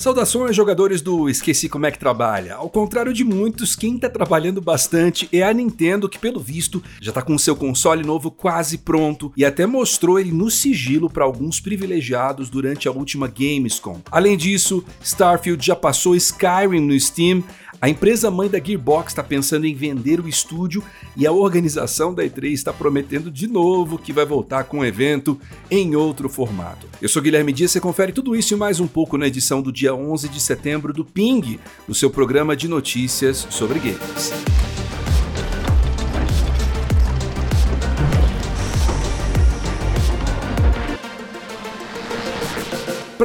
Saudações, jogadores do Esqueci Como é que Trabalha. Ao contrário de muitos, quem está trabalhando bastante é a Nintendo, que pelo visto já está com seu console novo quase pronto e até mostrou ele no sigilo para alguns privilegiados durante a última Gamescom. Além disso, Starfield já passou Skyrim no Steam, a empresa mãe da Gearbox está pensando em vender o estúdio e a organização da E3 está prometendo de novo que vai voltar com o evento em outro formato. Eu sou Guilherme Dias, você confere tudo isso e mais um pouco na edição do dia 11 de setembro do Ping, o seu programa de notícias sobre games.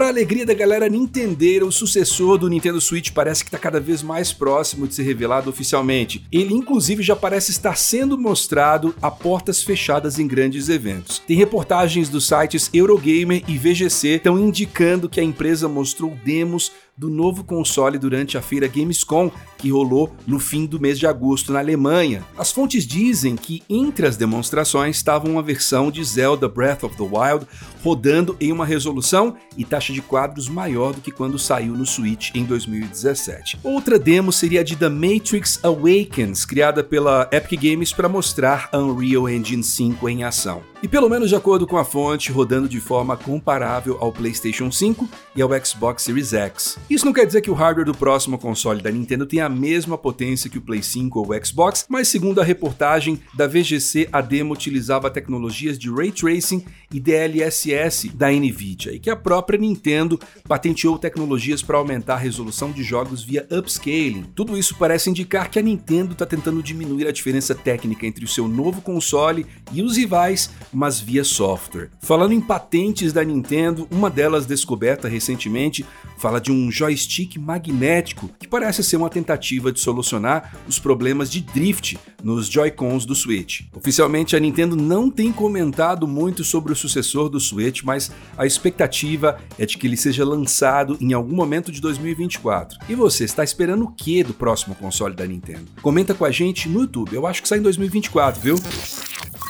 Para alegria da galera Nintendo, o sucessor do Nintendo Switch parece que está cada vez mais próximo de ser revelado oficialmente. Ele inclusive já parece estar sendo mostrado a portas fechadas em grandes eventos. Tem reportagens dos sites Eurogamer e VGC estão indicando que a empresa mostrou demos do novo console durante a feira Gamescom, que rolou no fim do mês de agosto na Alemanha. As fontes dizem que entre as demonstrações estava uma versão de Zelda Breath of the Wild rodando em uma resolução e taxa de quadros maior do que quando saiu no Switch em 2017. Outra demo seria a de The Matrix Awakens, criada pela Epic Games para mostrar a Unreal Engine 5 em ação. E pelo menos de acordo com a fonte, rodando de forma comparável ao PlayStation 5 e ao Xbox Series X. Isso não quer dizer que o hardware do próximo console da Nintendo tenha a mesma potência que o Play 5 ou o Xbox, mas segundo a reportagem da VGC, a demo utilizava tecnologias de Ray Tracing e DLSS da Nvidia, e que a própria Nintendo patenteou tecnologias para aumentar a resolução de jogos via upscaling. Tudo isso parece indicar que a Nintendo está tentando diminuir a diferença técnica entre o seu novo console e os rivais, mas via software. Falando em patentes da Nintendo, uma delas descoberta recentemente fala de um joystick magnético que parece ser uma tentativa de solucionar os problemas de drift nos Joy-Cons do Switch. Oficialmente, a Nintendo não tem comentado muito sobre o sucessor do Switch, mas a expectativa é de que ele seja lançado em algum momento de 2024. E você está esperando o que do próximo console da Nintendo? Comenta com a gente no YouTube. Eu acho que sai em 2024, viu?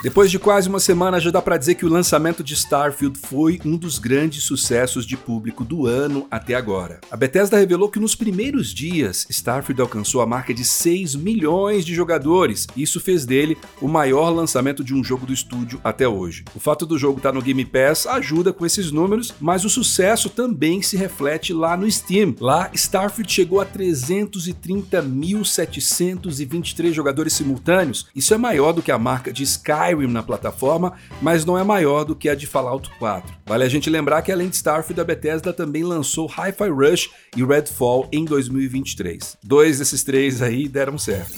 Depois de quase uma semana, já dá para dizer que o lançamento de Starfield foi um dos grandes sucessos de público do ano até agora. A Bethesda revelou que nos primeiros dias, Starfield alcançou a marca de 6 milhões de jogadores. Isso fez dele o maior lançamento de um jogo do estúdio até hoje. O fato do jogo estar tá no Game Pass ajuda com esses números, mas o sucesso também se reflete lá no Steam. Lá, Starfield chegou a 330.723 jogadores simultâneos. Isso é maior do que a marca de Sky Skyrim na plataforma, mas não é maior do que a de Fallout 4. Vale a gente lembrar que além de Starfield, a Bethesda também lançou Hi-Fi Rush e Redfall em 2023. Dois desses três aí deram certo.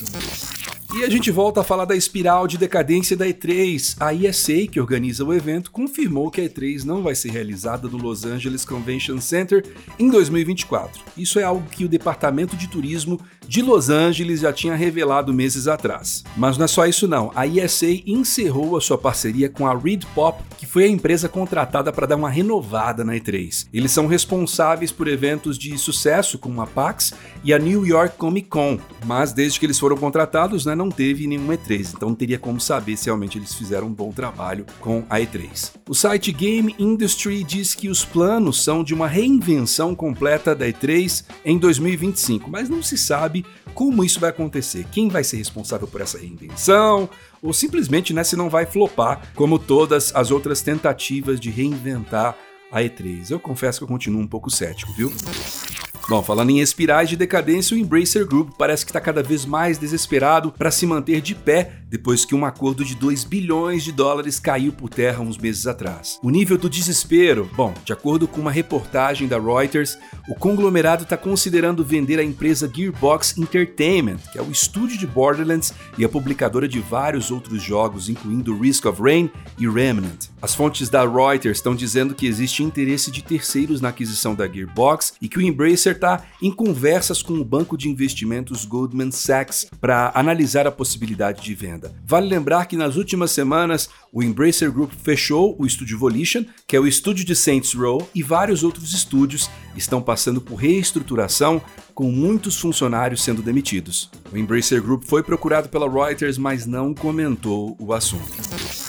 E a gente volta a falar da espiral de decadência da E3. A ESA, que organiza o evento, confirmou que a E3 não vai ser realizada no Los Angeles Convention Center em 2024. Isso é algo que o Departamento de Turismo de Los Angeles já tinha revelado meses atrás. Mas não é só isso não. A ESA encerrou a sua parceria com a Reed Pop, que foi a empresa contratada para dar uma renovada na E3. Eles são responsáveis por eventos de sucesso como a PAX e a New York Comic Con, mas desde que eles foram contratados, né, não não teve nenhum E3, então não teria como saber se realmente eles fizeram um bom trabalho com a E3. O site Game Industry diz que os planos são de uma reinvenção completa da E3 em 2025, mas não se sabe como isso vai acontecer, quem vai ser responsável por essa reinvenção, ou simplesmente né, se não vai flopar como todas as outras tentativas de reinventar a E3. Eu confesso que eu continuo um pouco cético, viu? Bom, falando em espirais de decadência, o Embracer Group parece que está cada vez mais desesperado para se manter de pé depois que um acordo de 2 bilhões de dólares caiu por terra uns meses atrás. O nível do desespero, bom, de acordo com uma reportagem da Reuters, o conglomerado está considerando vender a empresa Gearbox Entertainment, que é o estúdio de Borderlands e a publicadora de vários outros jogos, incluindo Risk of Rain e Remnant. As fontes da Reuters estão dizendo que existe interesse de terceiros na aquisição da Gearbox e que o Embracer está em conversas com o banco de investimentos Goldman Sachs para analisar a possibilidade de venda. Vale lembrar que nas últimas semanas o Embracer Group fechou o estúdio Volition, que é o estúdio de Saints Row, e vários outros estúdios estão passando por reestruturação, com muitos funcionários sendo demitidos. O Embracer Group foi procurado pela Reuters, mas não comentou o assunto.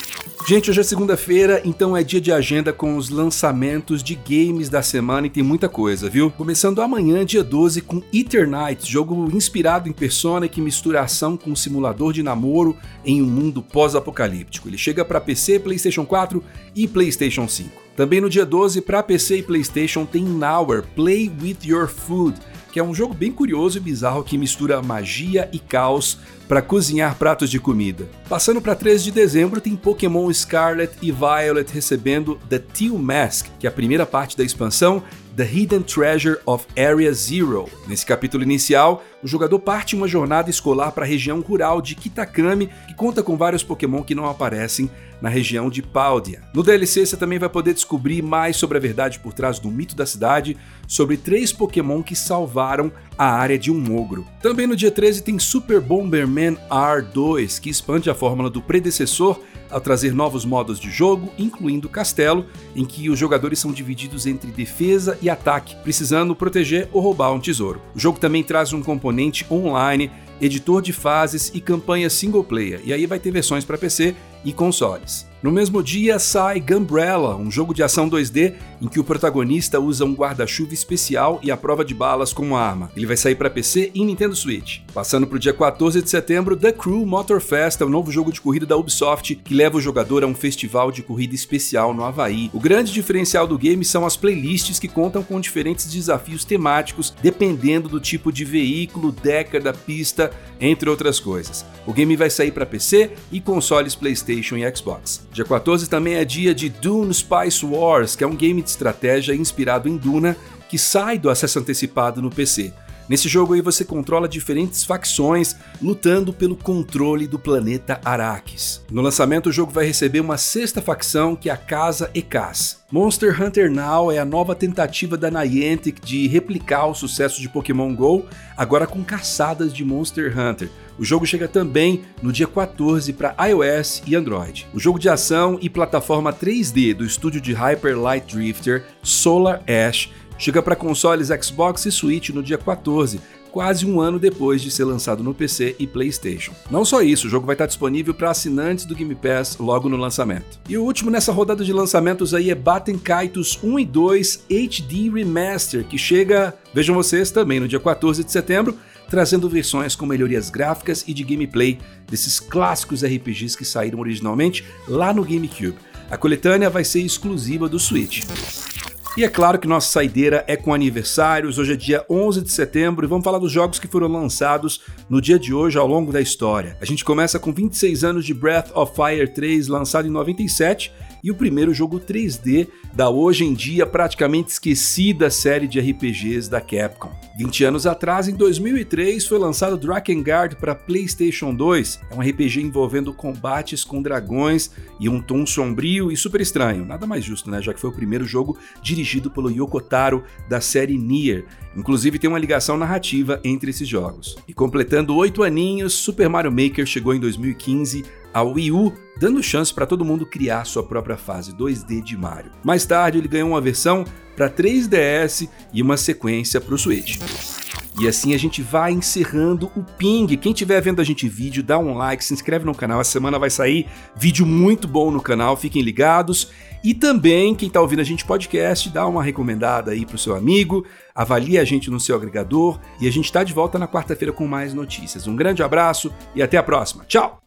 Gente, hoje é segunda-feira, então é dia de agenda com os lançamentos de games da semana e tem muita coisa, viu? Começando amanhã, dia 12, com Eternite, jogo inspirado em Persona que mistura ação com um simulador de namoro em um mundo pós-apocalíptico. Ele chega para PC, PlayStation 4 e PlayStation 5. Também no dia 12, para PC e PlayStation tem Nowhere Play with Your Food que é um jogo bem curioso e bizarro que mistura magia e caos para cozinhar pratos de comida. Passando para 13 de dezembro, tem Pokémon Scarlet e Violet recebendo The Teal Mask, que é a primeira parte da expansão The Hidden Treasure of Area Zero. Nesse capítulo inicial, o jogador parte uma jornada escolar para a região rural de Kitakami, que conta com vários Pokémon que não aparecem na região de Paldia. No DLC você também vai poder descobrir mais sobre a verdade por trás do mito da cidade, sobre três Pokémon que salvaram a área de um ogro. Também no dia 13 tem Super Bomberman R2, que expande a fórmula do predecessor ao trazer novos modos de jogo, incluindo Castelo, em que os jogadores são divididos entre defesa e ataque, precisando proteger ou roubar um tesouro. O jogo também traz um componente online editor de fases e campanha single player, e aí vai ter versões para PC e consoles. No mesmo dia sai Gumbrella, um jogo de ação 2D em que o protagonista usa um guarda-chuva especial e a prova de balas como arma. Ele vai sair para PC e Nintendo Switch. Passando para o dia 14 de setembro, The Crew Motorfest é o novo jogo de corrida da Ubisoft que leva o jogador a um festival de corrida especial no Havaí. O grande diferencial do game são as playlists que contam com diferentes desafios temáticos dependendo do tipo de veículo, década, pista, entre outras coisas. O game vai sair para PC e consoles PlayStation e Xbox. Dia 14 também é dia de Dune Spice Wars, que é um game de estratégia inspirado em Duna que sai do acesso antecipado no PC. Nesse jogo aí você controla diferentes facções lutando pelo controle do planeta Arrakis. No lançamento o jogo vai receber uma sexta facção que é a Casa Ekaz. Monster Hunter Now é a nova tentativa da Niantic de replicar o sucesso de Pokémon GO, agora com caçadas de Monster Hunter. O jogo chega também no dia 14 para iOS e Android. O jogo de ação e plataforma 3D do estúdio de Hyper Light Drifter, Solar Ash, chega para consoles Xbox e Switch no dia 14, quase um ano depois de ser lançado no PC e PlayStation. Não só isso, o jogo vai estar disponível para assinantes do Game Pass logo no lançamento. E o último nessa rodada de lançamentos aí é Batten Kaitos 1 e 2 HD Remaster, que chega, vejam vocês, também no dia 14 de setembro, trazendo versões com melhorias gráficas e de gameplay desses clássicos RPGs que saíram originalmente lá no GameCube. A coletânea vai ser exclusiva do Switch. E é claro que nossa saideira é com aniversários. Hoje é dia 11 de setembro e vamos falar dos jogos que foram lançados no dia de hoje ao longo da história. A gente começa com 26 anos de Breath of Fire 3, lançado em 97 e o primeiro jogo 3D da hoje em dia praticamente esquecida série de RPGs da Capcom. 20 anos atrás, em 2003, foi lançado Drakengard para PlayStation 2. É um RPG envolvendo combates com dragões e um tom sombrio e super estranho. Nada mais justo, né? Já que foi o primeiro jogo dirigido pelo Yoko Taro da série Nier. Inclusive tem uma ligação narrativa entre esses jogos. E completando oito aninhos, Super Mario Maker chegou em 2015 a Wii U, dando chance para todo mundo criar sua própria fase 2D de Mario. Mais tarde, ele ganhou uma versão para 3DS e uma sequência para o Switch. E assim a gente vai encerrando o ping. Quem estiver vendo a gente vídeo, dá um like, se inscreve no canal. Essa semana vai sair vídeo muito bom no canal, fiquem ligados. E também, quem está ouvindo a gente podcast, dá uma recomendada aí pro seu amigo, avalie a gente no seu agregador e a gente está de volta na quarta-feira com mais notícias. Um grande abraço e até a próxima. Tchau!